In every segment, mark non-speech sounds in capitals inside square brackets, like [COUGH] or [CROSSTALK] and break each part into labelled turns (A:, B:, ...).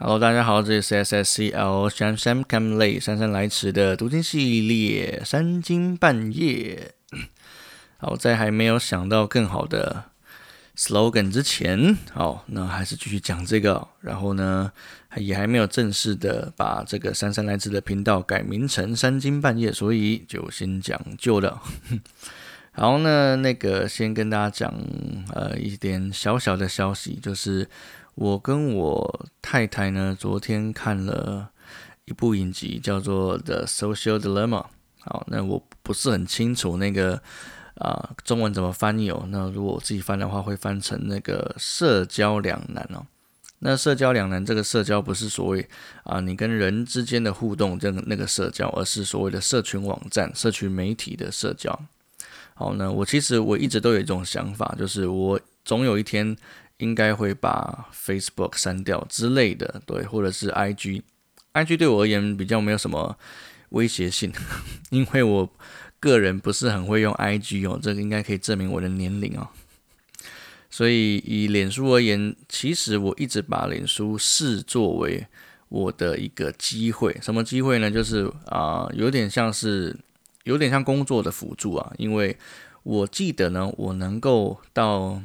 A: Hello，大家好，这里是 SSCL 姗姗 come late 姗姗来迟的读经系列三更半夜。好，在还没有想到更好的 slogan 之前，好，那还是继续讲这个。然后呢，也还没有正式的把这个姗姗来迟的频道改名成三更半夜，所以就先讲旧的。好，那那个先跟大家讲呃一点小小的消息，就是。我跟我太太呢，昨天看了一部影集，叫做《The Social Dilemma》。好，那我不是很清楚那个啊中文怎么翻译哦。那如果我自己翻的话，会翻成那个社交两难哦。那社交两难，这个社交不是所谓啊你跟人之间的互动这个那个社交，而是所谓的社群网站、社群媒体的社交。好，那我其实我一直都有一种想法，就是我总有一天。应该会把 Facebook 删掉之类的，对，或者是 IG，IG 对我而言比较没有什么威胁性，[LAUGHS] 因为我个人不是很会用 IG 哦，这个应该可以证明我的年龄哦。所以以脸书而言，其实我一直把脸书视作为我的一个机会，什么机会呢？就是啊，有点像是有点像工作的辅助啊，因为我记得呢，我能够到。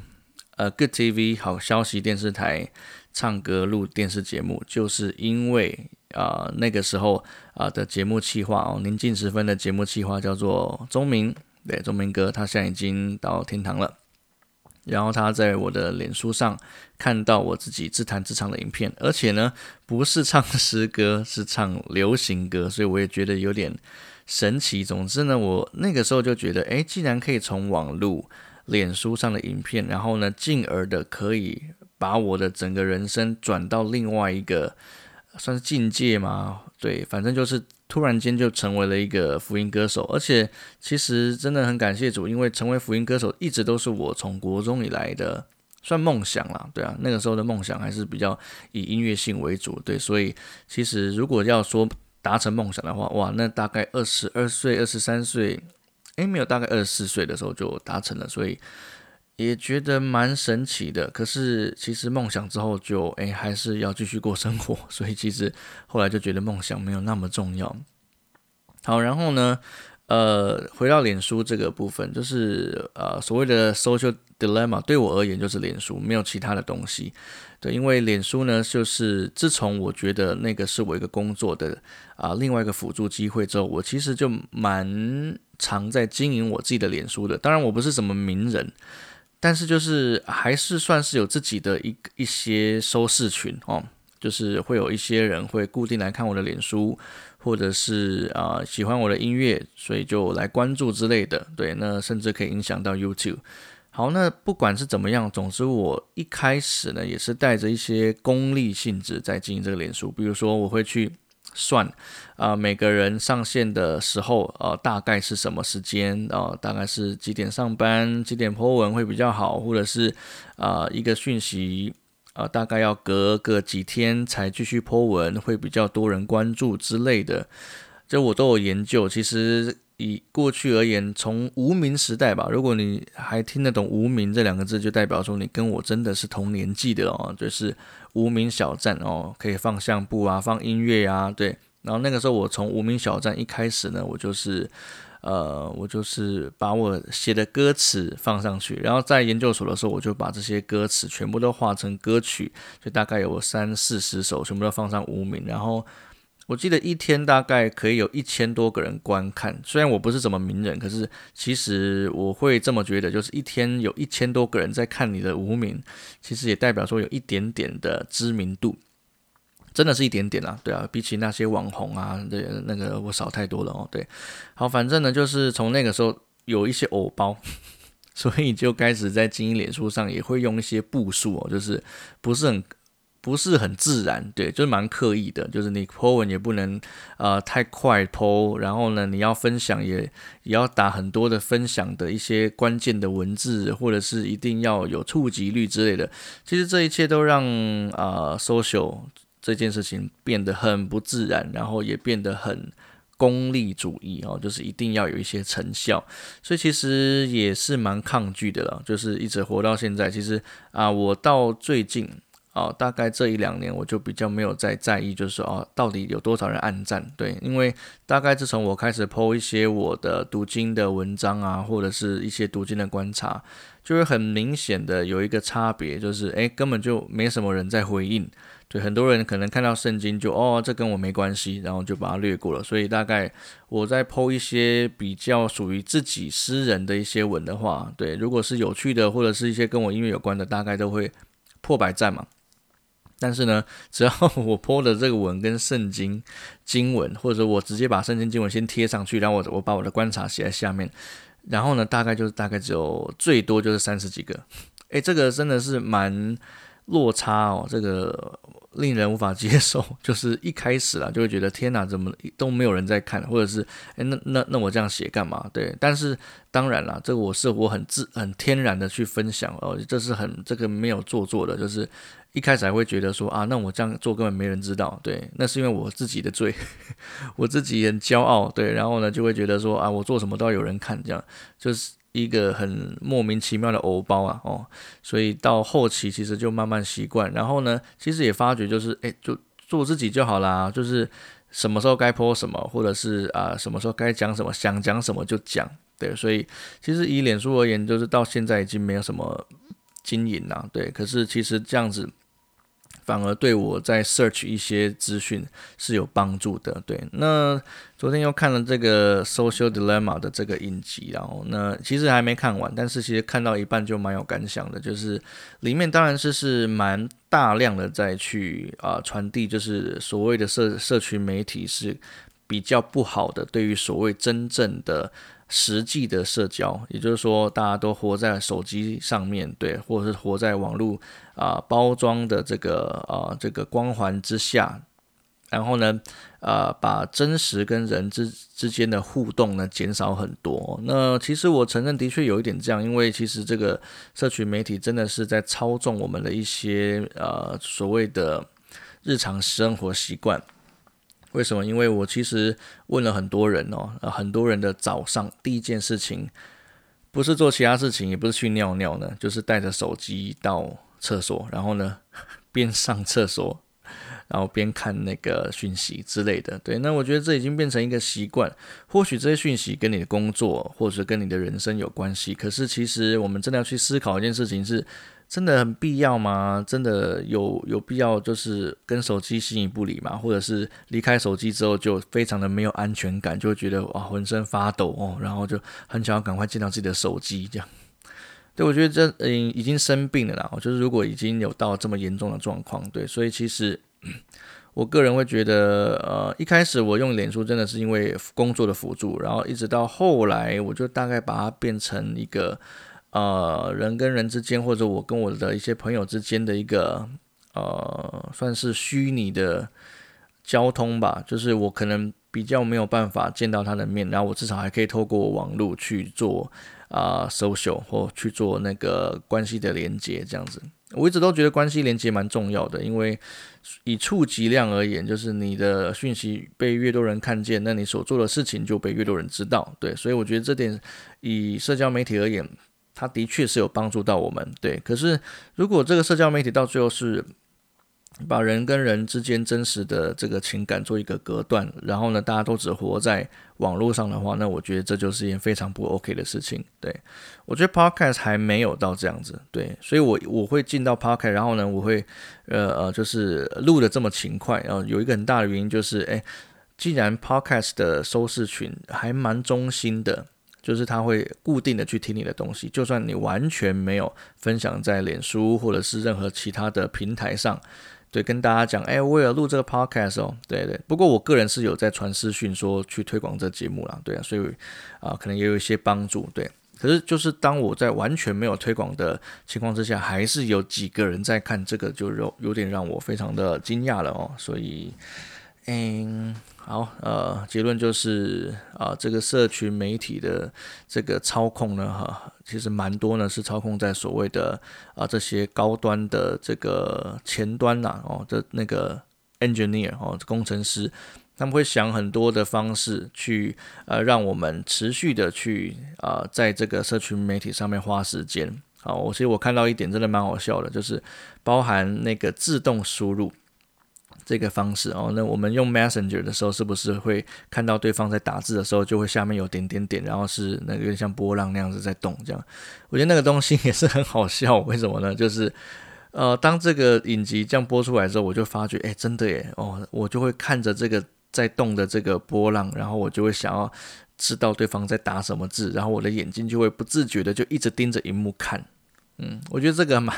A: 呃，Good TV 好消息电视台唱歌录电视节目，就是因为啊那个时候啊的节目企划哦，临近时分的节目企划叫做钟明，对，钟明哥他现在已经到天堂了。然后他在我的脸书上看到我自己自弹自唱的影片，而且呢不是唱诗歌，是唱流行歌，所以我也觉得有点神奇。总之呢，我那个时候就觉得，哎，既然可以从网路。脸书上的影片，然后呢，进而的可以把我的整个人生转到另外一个算是境界嘛？对，反正就是突然间就成为了一个福音歌手，而且其实真的很感谢主，因为成为福音歌手一直都是我从国中以来的算梦想啦。对啊，那个时候的梦想还是比较以音乐性为主，对，所以其实如果要说达成梦想的话，哇，那大概二十二岁、二十三岁。诶，没有，大概二十四岁的时候就达成了，所以也觉得蛮神奇的。可是其实梦想之后就诶，还是要继续过生活，[LAUGHS] 所以其实后来就觉得梦想没有那么重要。好，然后呢？呃，回到脸书这个部分，就是呃所谓的 social dilemma，对我而言就是脸书，没有其他的东西。对，因为脸书呢，就是自从我觉得那个是我一个工作的啊另外一个辅助机会之后，我其实就蛮常在经营我自己的脸书的。当然，我不是什么名人，但是就是还是算是有自己的一一些收视群哦。就是会有一些人会固定来看我的脸书，或者是啊喜欢我的音乐，所以就来关注之类的。对，那甚至可以影响到 YouTube。好，那不管是怎么样，总之我一开始呢也是带着一些功利性质在经营这个脸书。比如说我会去算啊每个人上线的时候，呃大概是什么时间啊，大概是几点上班，几点 po 文会比较好，或者是啊一个讯息。啊，大概要隔个几天才继续 Po 文，会比较多人关注之类的，这我都有研究。其实以过去而言，从无名时代吧，如果你还听得懂“无名”这两个字，就代表说你跟我真的是同年纪的哦，就是无名小站哦，可以放相簿啊，放音乐啊，对。然后那个时候我从无名小站一开始呢，我就是。呃，我就是把我写的歌词放上去，然后在研究所的时候，我就把这些歌词全部都化成歌曲，就大概有三四十首，全部都放上无名。然后我记得一天大概可以有一千多个人观看，虽然我不是怎么名人，可是其实我会这么觉得，就是一天有一千多个人在看你的无名，其实也代表说有一点点的知名度。真的是一点点啦，对啊，比起那些网红啊，对那个我少太多了哦。对，好，反正呢，就是从那个时候有一些偶包，[LAUGHS] 所以就开始在经营脸书上也会用一些步数哦，就是不是很不是很自然，对，就是蛮刻意的，就是你 po 文也不能呃太快 po，然后呢，你要分享也也要打很多的分享的一些关键的文字，或者是一定要有触及率之类的。其实这一切都让啊 social。这件事情变得很不自然，然后也变得很功利主义哦，就是一定要有一些成效，所以其实也是蛮抗拒的了。就是一直活到现在，其实啊，我到最近哦，大概这一两年我就比较没有再在意，就是说哦，到底有多少人按赞？对，因为大概自从我开始 PO 一些我的读经的文章啊，或者是一些读经的观察，就会很明显的有一个差别，就是诶，根本就没什么人在回应。对，很多人可能看到圣经就哦，这跟我没关系，然后就把它略过了。所以大概我在剖一些比较属于自己私人的一些文的话，对，如果是有趣的或者是一些跟我音乐有关的，大概都会破百赞嘛。但是呢，只要我剖的这个文跟圣经经文，或者我直接把圣经经文先贴上去，然后我我把我的观察写在下面，然后呢，大概就是大概只有最多就是三十几个。诶，这个真的是蛮。落差哦，这个令人无法接受。[LAUGHS] 就是一开始啊，就会觉得天哪，怎么都没有人在看，或者是哎，那那那我这样写干嘛？对，但是当然了，这个我是我很自很天然的去分享哦，这是很这个没有做作的，就是一开始还会觉得说啊，那我这样做根本没人知道，对，那是因为我自己的罪，[LAUGHS] 我自己很骄傲，对，然后呢就会觉得说啊，我做什么都要有人看，这样就是。一个很莫名其妙的偶包啊，哦，所以到后期其实就慢慢习惯，然后呢，其实也发觉就是，哎，就做自己就好啦，就是什么时候该播什么，或者是啊什么时候该讲什么，想讲什么就讲，对，所以其实以脸书而言，就是到现在已经没有什么经营啦，对，可是其实这样子。反而对我在 search 一些资讯是有帮助的。对，那昨天又看了这个 Social Dilemma 的这个影集，然后那其实还没看完，但是其实看到一半就蛮有感想的。就是里面当然是是蛮大量的在去啊传递，就是所谓的社社群媒体是比较不好的，对于所谓真正的。实际的社交，也就是说，大家都活在手机上面对，或者是活在网络啊包装的这个啊这个光环之下，然后呢，呃，把真实跟人之之间的互动呢减少很多。那其实我承认，的确有一点这样，因为其实这个社群媒体真的是在操纵我们的一些呃所谓的日常生活习惯。为什么？因为我其实问了很多人哦，很多人的早上第一件事情不是做其他事情，也不是去尿尿呢，就是带着手机到厕所，然后呢 [LAUGHS] 边上厕所，然后边看那个讯息之类的。对，那我觉得这已经变成一个习惯。或许这些讯息跟你的工作或者跟你的人生有关系，可是其实我们真的要去思考一件事情是。真的很必要吗？真的有有必要就是跟手机形影不离吗？或者是离开手机之后就非常的没有安全感，就会觉得哇浑身发抖哦，然后就很想要赶快见到自己的手机这样。[LAUGHS] 对我觉得这嗯已经生病了啦，就是如果已经有到这么严重的状况，对，所以其实 [CLEARS THROAT] 我个人会觉得，呃，一开始我用脸书真的是因为工作的辅助，然后一直到后来我就大概把它变成一个。呃，人跟人之间，或者我跟我的一些朋友之间的一个呃，算是虚拟的交通吧。就是我可能比较没有办法见到他的面，然后我至少还可以透过网络去做啊 social 或去做那个关系的连接，这样子。我一直都觉得关系连接蛮重要的，因为以触及量而言，就是你的讯息被越多人看见，那你所做的事情就被越多人知道。对，所以我觉得这点以社交媒体而言。它的确是有帮助到我们，对。可是如果这个社交媒体到最后是把人跟人之间真实的这个情感做一个隔断，然后呢，大家都只活在网络上的话，那我觉得这就是一件非常不 OK 的事情。对我觉得 Podcast 还没有到这样子，对，所以我我会进到 Podcast，然后呢，我会呃呃，就是录的这么勤快，然后有一个很大的原因就是，哎，既然 Podcast 的收视群还蛮中心的。就是他会固定的去听你的东西，就算你完全没有分享在脸书或者是任何其他的平台上，对，跟大家讲，哎，我有录这个 podcast 哦，对对。不过我个人是有在传私讯说去推广这节目啦，对啊，所以啊，可能也有一些帮助，对。可是就是当我在完全没有推广的情况之下，还是有几个人在看这个，就有有点让我非常的惊讶了哦，所以。嗯，好，呃，结论就是啊，这个社群媒体的这个操控呢，哈，其实蛮多呢，是操控在所谓的啊这些高端的这个前端呐，哦，的那个 engineer 哦，工程师，他们会想很多的方式去呃让我们持续的去啊在这个社群媒体上面花时间。好，我其实我看到一点真的蛮好笑的，就是包含那个自动输入这个方式哦。那我们用 Messenger 的时候，是不是会看到对方在打字的时候，就会下面有点点点，然后是那个有点像波浪那样子在动？这样，我觉得那个东西也是很好笑。为什么呢？就是呃，当这个影集这样播出来之后，我就发觉，哎，真的耶，哦，我就会看着这个在动的这个波浪，然后我就会想要。知道对方在打什么字，然后我的眼睛就会不自觉的就一直盯着荧幕看。嗯，我觉得这个蛮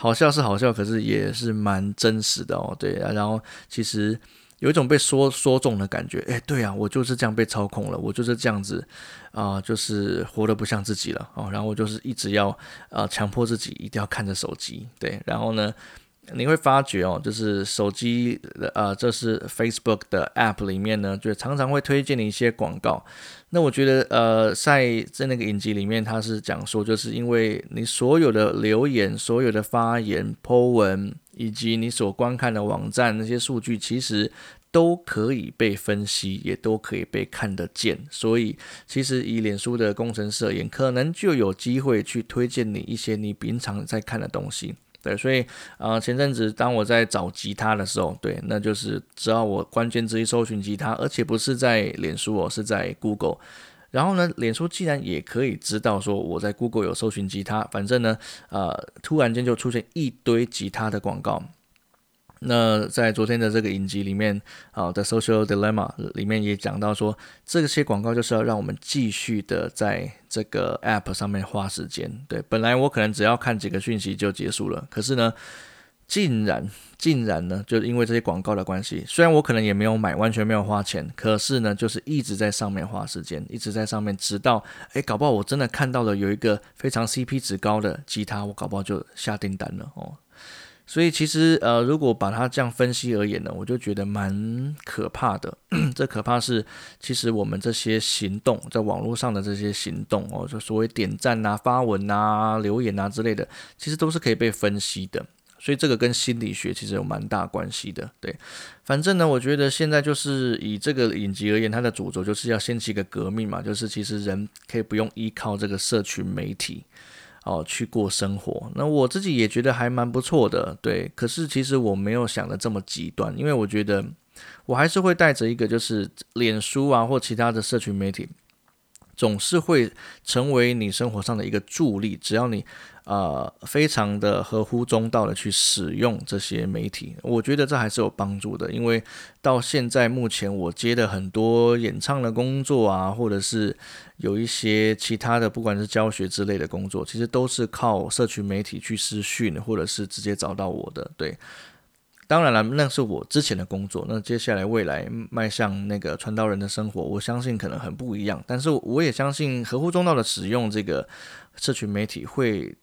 A: 好笑，是好笑，可是也是蛮真实的哦。对啊，然后其实有一种被说说中的感觉。哎，对啊，我就是这样被操控了，我就是这样子啊，就是活得不像自己了哦。然后我就是一直要啊强迫自己一定要看着手机。对，然后呢？你会发觉哦，就是手机呃，这是 Facebook 的 App 里面呢，就常常会推荐你一些广告。那我觉得呃，在在那个影集里面，他是讲说，就是因为你所有的留言、所有的发言、po 文，以及你所观看的网站那些数据，其实都可以被分析，也都可以被看得见。所以，其实以脸书的工程师而言，可能就有机会去推荐你一些你平常在看的东西。对，所以啊，前阵子当我在找吉他的时候，对，那就是只要我关键字一搜寻吉他，而且不是在脸书哦，是在 Google，然后呢，脸书既然也可以知道说我在 Google 有搜寻吉他，反正呢，呃，突然间就出现一堆吉他的广告。那在昨天的这个影集里面，啊，的 Social Dilemma 里面也讲到说，这些广告就是要让我们继续的在这个 App 上面花时间。对，本来我可能只要看几个讯息就结束了，可是呢，竟然竟然呢，就是因为这些广告的关系，虽然我可能也没有买，完全没有花钱，可是呢，就是一直在上面花时间，一直在上面，直到诶，搞不好我真的看到了有一个非常 CP 值高的吉他，我搞不好就下订单了哦。所以其实呃，如果把它这样分析而言呢，我就觉得蛮可怕的。[CLEARS THROAT] 这可怕是，其实我们这些行动在网络上的这些行动哦，就所谓点赞啊、发文啊、留言啊之类的，其实都是可以被分析的。所以这个跟心理学其实有蛮大关系的。对，反正呢，我觉得现在就是以这个影集而言，它的主轴就是要掀起一个革命嘛，就是其实人可以不用依靠这个社群媒体。哦，去过生活，那我自己也觉得还蛮不错的，对。可是其实我没有想的这么极端，因为我觉得我还是会带着一个，就是脸书啊或其他的社群媒体。总是会成为你生活上的一个助力，只要你呃非常的合乎中道的去使用这些媒体，我觉得这还是有帮助的。因为到现在目前我接的很多演唱的工作啊，或者是有一些其他的，不管是教学之类的工作，其实都是靠社群媒体去私讯，或者是直接找到我的，对。当然了，那是我之前的工作。那接下来未来迈向那个传道人的生活，我相信可能很不一样。但是我也相信合乎中道的使用这个社群媒体，会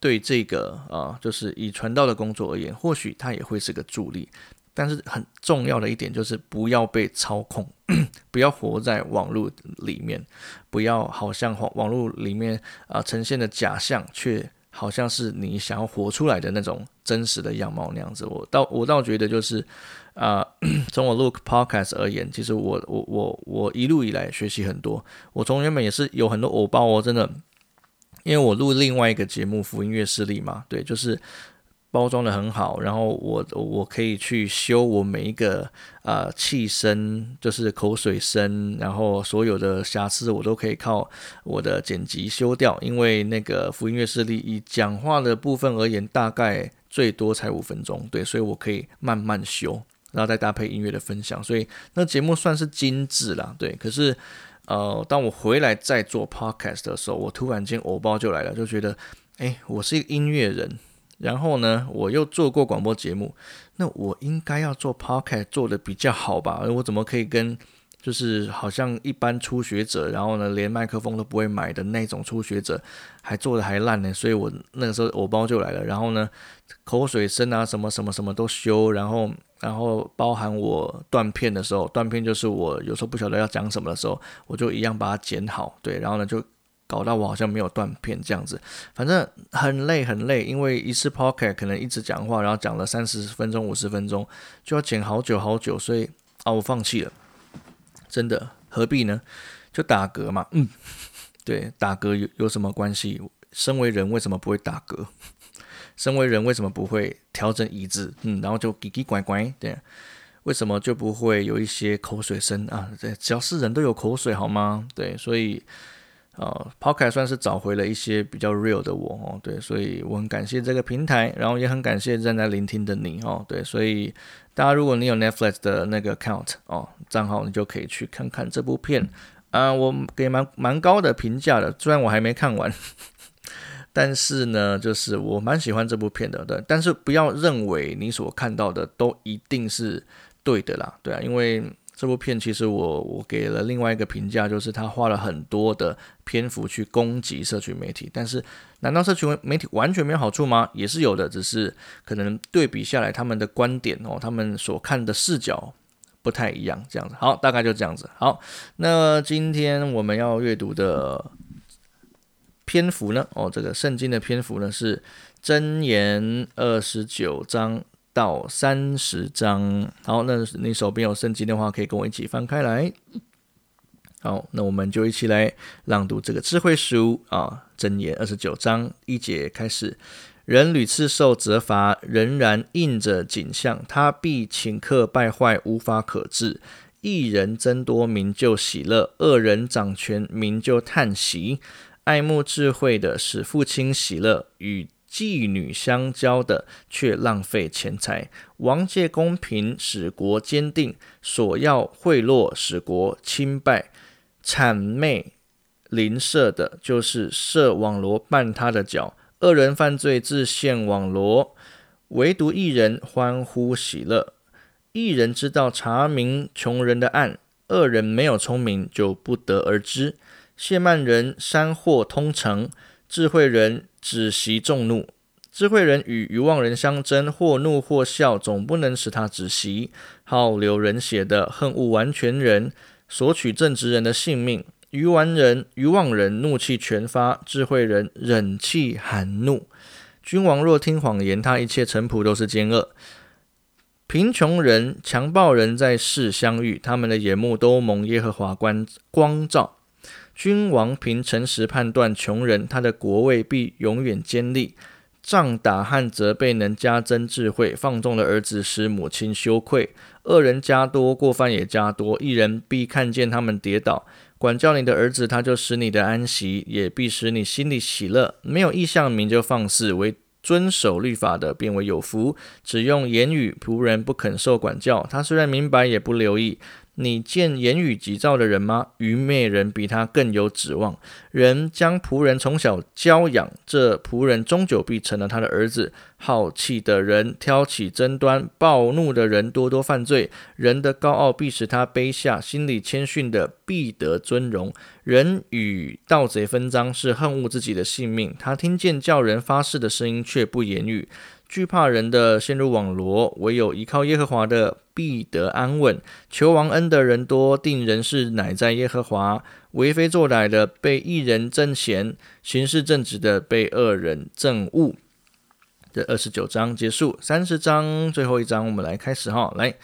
A: 对这个啊，就是以传道的工作而言，或许它也会是个助力。但是很重要的一点就是不要被操控，[CLEARS THROAT] 不要活在网络里面，不要好像网网络里面啊呈现的假象却。好像是你想要活出来的那种真实的样貌那样子，我倒我倒觉得就是，啊，[CLEARS THROAT] 从我录 podcast 而言，其实我我我我一路以来学习很多，我从原本也是有很多偶包哦，真的，因为我录另外一个节目福音乐势力嘛，对，就是。包装的很好，然后我我可以去修我每一个呃气声，就是口水声，然后所有的瑕疵我都可以靠我的剪辑修掉。因为那个福音乐势力以讲话的部分而言，大概最多才五分钟，对，所以我可以慢慢修，然后再搭配音乐的分享，所以那节目算是精致啦，对。可是呃，当我回来再做 podcast 的时候，我突然间偶包就来了，就觉得哎，我是一个音乐人。然后呢，我又做过广播节目，那我应该要做 podcast 做的比较好吧？我怎么可以跟就是好像一般初学者，然后呢连麦克风都不会买的那种初学者，还做的还烂呢？所以我那个时候我包就来了，然后呢口水声啊什么什么什么都修，然后然后包含我断片的时候，断片就是我有时候不晓得要讲什么的时候，我就一样把它剪好，对，然后呢就。搞到我好像没有断片这样子，反正很累很累，因为一次 podcast 可能一直讲话，然后讲了三十分钟、五十分钟，就要剪好久好久，所以啊，我放弃了。真的何必呢？就打嗝嘛，嗯，对，打嗝有有什么关系？身为人为什么不会打嗝？身为人为什么不会调整椅子？嗯，然后就叽叽拐拐，对，为什么就不会有一些口水声啊？对，只要是人都有口水好吗？对，所以。啊 p o c k e t 算是找回了一些比较 real 的我哦，对，所以我很感谢这个平台，然后也很感谢正在聆听的你哦，对，所以大家如果你有 Netflix 的那个 count 哦账号，你就可以去看看这部片啊，我给蛮蛮高的评价的，虽然我还没看完，但是呢，就是我蛮喜欢这部片的，对，但是不要认为你所看到的都一定是对的啦，对啊，因为。这部片其实我我给了另外一个评价，就是他花了很多的篇幅去攻击社群媒体，但是难道社群媒体完全没有好处吗？也是有的，只是可能对比下来他们的观点哦，他们所看的视角不太一样，这样子。好，大概就这样子。好，那今天我们要阅读的篇幅呢？哦，这个圣经的篇幅呢是箴言二十九章。到三十章，好，那你手边有圣经的话，可以跟我一起翻开来。好，那我们就一起来朗读这个智慧书啊，箴言二十九章一节开始：人屡次受责罚，仍然应着景象，他必顷刻败坏，无法可治。一人增多，民就喜乐；恶人掌权，民就叹息。爱慕智慧的，使父亲喜乐；与妓女相交的，却浪费钱财；王借公平，使国坚定；索要贿赂，使国清败；谄媚邻舍的，就是设网罗绊他的脚；恶人犯罪，自陷网罗；唯独一人欢呼喜乐。一人知道查明穷人的案，恶人没有聪明，就不得而知。谢曼人山货通城，智慧人。止息众怒，智慧人与愚妄人相争，或怒或笑，总不能使他止息。好流人血的恨恶完全人，索取正直人的性命。愚顽人、愚妄人怒气全发，智慧人忍气含怒。君王若听谎言，他一切臣仆都是奸恶。贫穷人、强暴人在世相遇，他们的眼目都蒙耶和华光光照。君王凭诚实判断穷人，他的国位必永远坚立。仗打和责备能加增智慧，放纵的儿子使母亲羞愧。恶人加多，过犯也加多。一人必看见他们跌倒。管教你的儿子，他就使你的安息，也必使你心里喜乐。没有意向名就放肆，为遵守律法的，变为有福。只用言语，仆人不肯受管教。他虽然明白，也不留意。你见言语急躁的人吗？愚昧人比他更有指望。人将仆人从小教养，这仆人终究必成了他的儿子。好气的人挑起争端，暴怒的人多多犯罪。人的高傲必使他卑下，心里谦逊的必得尊荣。人与盗贼分赃，是恨恶自己的性命。他听见叫人发誓的声音，却不言语。惧怕人的陷入网罗，唯有依靠耶和华的必得安稳。求王恩的人多，定人事乃在耶和华。为非作歹的被一人正嫌，行事正直的被二人正恶。这二十九章结束，三十章最后一章，我们来开始哈，来。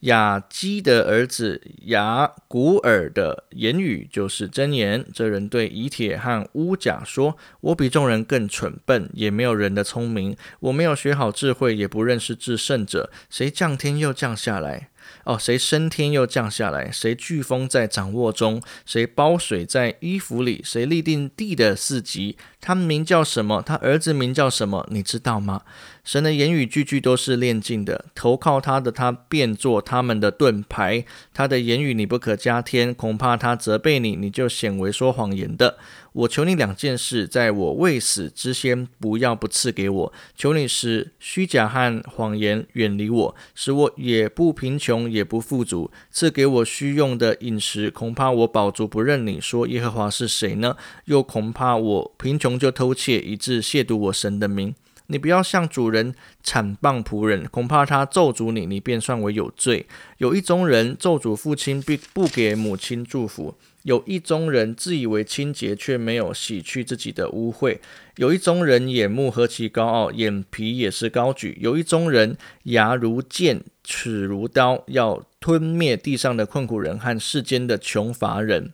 A: 雅基的儿子雅古尔的言语就是真言。这人对以铁和乌甲说：“我比众人更蠢笨，也没有人的聪明。我没有学好智慧，也不认识至圣者。谁降天又降下来？”哦，谁升天又降下来？谁飓风在掌握中？谁包水在衣服里？谁立定地的四级？他们名叫什么？他儿子名叫什么？你知道吗？神的言语句句都是炼净的，投靠他的，他变作他们的盾牌。他的言语你不可加添，恐怕他责备你，你就显为说谎言的。我求你两件事，在我未死之先，不要不赐给我。求你使虚假和谎言远离我，使我也不贫穷，也不富足。赐给我需用的饮食，恐怕我饱足不认你。说耶和华是谁呢？又恐怕我贫穷就偷窃，以致亵渎我神的名。你不要向主人惨谤仆人，恐怕他咒诅你，你便算为有罪。有一宗人咒诅父亲，并不给母亲祝福。有一宗人自以为清洁，却没有洗去自己的污秽；有一宗人眼目何其高傲，眼皮也是高举；有一宗人牙如剑，齿如刀，要吞灭地上的困苦人和世间的穷乏人。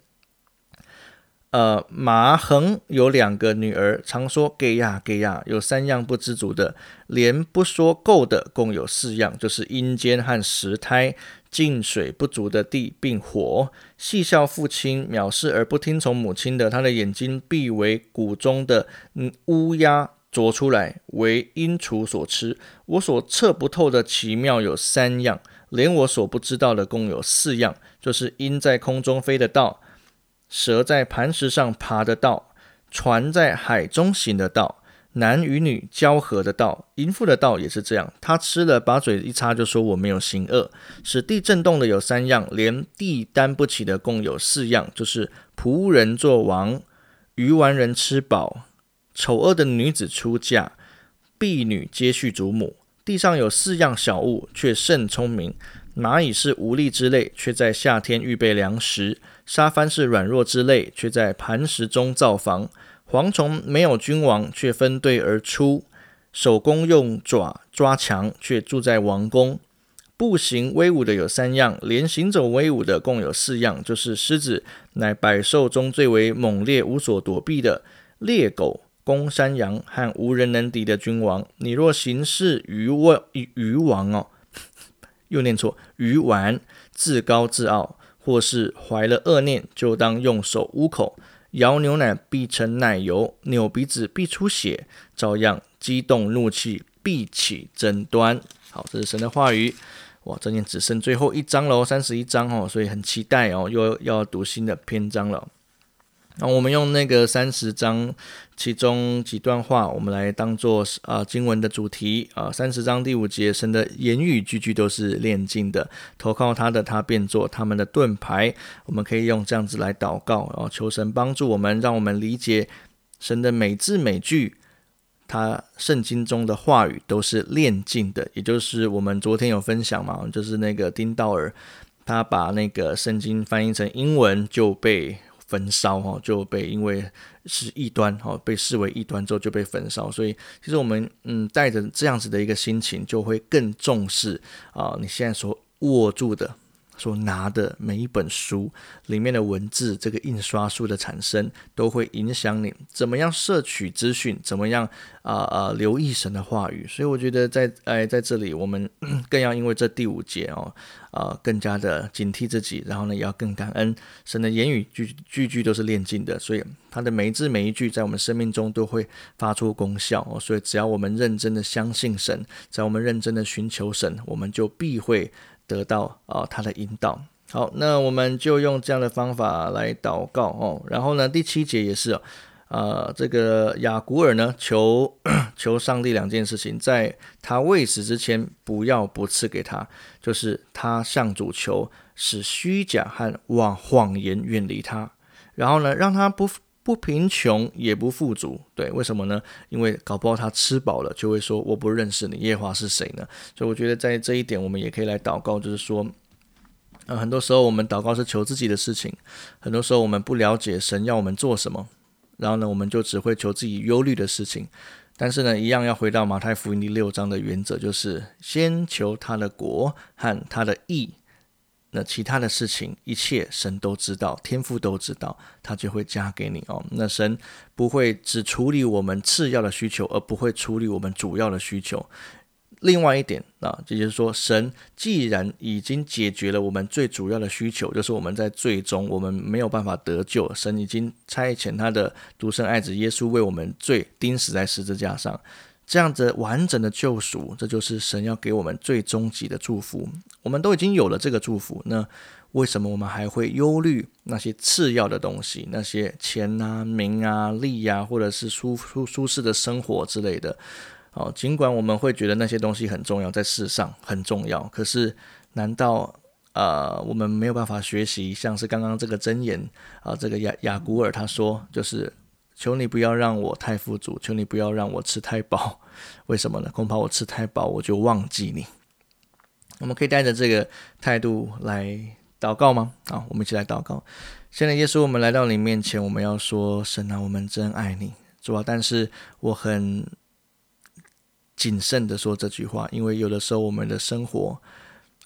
A: 呃，马恒有两个女儿，常说给呀给呀，有三样不知足的，连不说够的，共有四样，就是阴间和石胎，进水不足的地，并火。戏笑父亲藐视而不听从母亲的，他的眼睛必为谷中的乌鸦啄出来，为阴雏所吃。我所测不透的奇妙有三样，连我所不知道的共有四样，就是鹰在空中飞的道。蛇在磐石上爬的道，船在海中行的道，男与女交合的道，淫妇的道也是这样。他吃了，把嘴一擦，就说我没有行恶。使地震动的有三样，连地担不起的共有四样，就是仆人做王，鱼丸人吃饱，丑恶的女子出嫁，婢女接续祖母。地上有四样小物，却甚聪明。蚂蚁是无力之类，却在夏天预备粮食；沙帆是软弱之类，却在磐石中造房；蝗虫没有君王，却分队而出；手工用爪抓墙，却住在王宫。步行威武的有三样，连行走威武的共有四样，就是狮子，乃百兽中最为猛烈、无所躲避的；猎狗、公山羊和无人能敌的君王。你若行事鱼王，鱼王哦。又念错，鱼丸自高自傲，或是怀了恶念，就当用手捂口。摇牛奶必成奶油，扭鼻子必出血，照样激动怒气必起争端。好，这是神的话语。哇，这念只剩最后一章喽，三十一章哦，所以很期待哦，又要读新的篇章了。那我们用那个三十章其中几段话，我们来当做啊经文的主题啊。三十章第五节，神的言语句句都是炼净的，投靠他的，他便做他们的盾牌。我们可以用这样子来祷告，然后求神帮助我们，让我们理解神的每字每句，他圣经中的话语都是炼净的。也就是我们昨天有分享嘛，就是那个丁道尔，他把那个圣经翻译成英文就被。焚烧哈就被因为是异端哈被视为异端之后就被焚烧，所以其实我们嗯带着这样子的一个心情，就会更重视啊你现在所握住的。所拿的每一本书里面的文字，这个印刷术的产生，都会影响你怎么样摄取资讯，怎么样啊啊留意神的话语。所以我觉得在哎在这里，我们更要因为这第五节哦啊更加的警惕自己，然后呢也要更感恩神的言语句句句都是炼净的，所以他的每一字每一句在我们生命中都会发出功效哦。所以只要我们认真的相信神，在我们认真的寻求神，我们就必会。得到啊，他的引导。好，那我们就用这样的方法来祷告哦。然后呢，第七节也是啊，这个雅古尔呢，求 [COUGHS] 求上帝两件事情，在他未死之前，不要不赐给他，就是他向主求，使虚假和谎谎言远离他。然后呢，让他不。不贫穷也不富足，对，为什么呢？因为搞不好他吃饱了就会说我不认识你，耶华是谁呢？所以我觉得在这一点我们也可以来祷告，就是说，呃，很多时候我们祷告是求自己的事情，很多时候我们不了解神要我们做什么，然后呢，我们就只会求自己忧虑的事情。但是呢，一样要回到马太福音第六章的原则，就是先求他的国和他的义。那其他的事情，一切神都知道，天父都知道，他就会加给你哦。那神不会只处理我们次要的需求，而不会处理我们主要的需求。另外一点啊，也就是说，神既然已经解决了我们最主要的需求，就是我们在最终我们没有办法得救，神已经差遣他的独生爱子耶稣为我们罪钉死在十字架上。这样子完整的救赎，这就是神要给我们最终极的祝福。我们都已经有了这个祝福，那为什么我们还会忧虑那些次要的东西？那些钱啊、名啊、利啊，或者是舒舒舒适的生活之类的？哦，尽管我们会觉得那些东西很重要，在世上很重要，可是难道呃我们没有办法学习？像是刚刚这个箴言啊，这个雅雅古尔他说，就是。求你不要让我太富足，求你不要让我吃太饱。[LAUGHS] 为什么呢？恐怕我吃太饱，我就忘记你。我们可以带着这个态度来祷告吗？好，我们一起来祷告。现在耶稣，我们来到你面前，我们要说：神啊，我们真爱你，主啊！但是我很谨慎的说这句话，因为有的时候我们的生活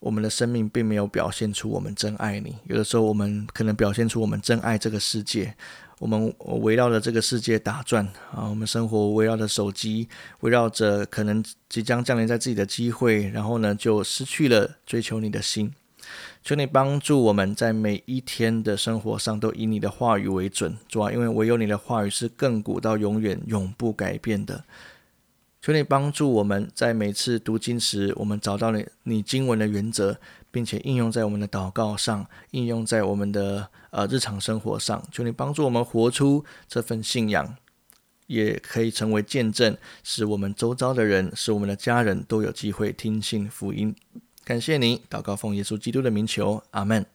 A: 我们的生命并没有表现出我们真爱你。有的时候，我们可能表现出我们真爱这个世界。我们围绕着这个世界打转啊，我们生活围绕着手机，围绕着可能即将降临在自己的机会，然后呢，就失去了追求你的心。求你帮助我们在每一天的生活上都以你的话语为准，主啊，因为唯有你的话语是亘古到永远永不改变的。求你帮助我们在每次读经时，我们找到了你经文的原则，并且应用在我们的祷告上，应用在我们的呃日常生活上。求你帮助我们活出这份信仰，也可以成为见证，使我们周遭的人，使我们的家人都有机会听信福音。感谢你，祷告奉耶稣基督的名求，阿门。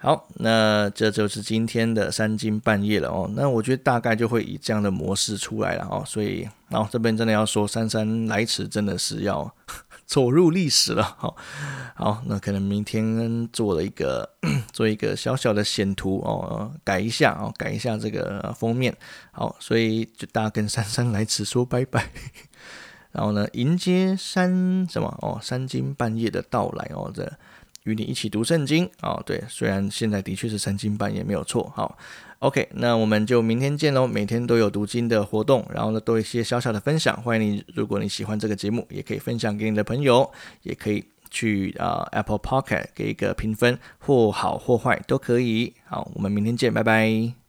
A: 好，那这就是今天的三更半夜了哦。那我觉得大概就会以这样的模式出来了哦。所以，然后这边真的要说姗姗来迟，真的是要走入历史了。[LAUGHS] 好，好，那可能明天做了一个 [CLEARS THROAT] 做一个小小的显图哦，改一下哦，改一下这个封面。好，所以就大家跟姗姗来迟说拜拜。[LAUGHS] 然后呢，迎接三什么哦，三更半夜的到来哦，这。与你一起读圣经啊，对，虽然现在的确是三更半夜没有错，好，OK，那我们就明天见喽。每天都有读经的活动，然后呢，都一些小小的分享。欢迎你，如果你喜欢这个节目，也可以分享给你的朋友，也可以去啊 Apple Pocket 给一个评分，或好或坏都可以。好，我们明天见，拜拜。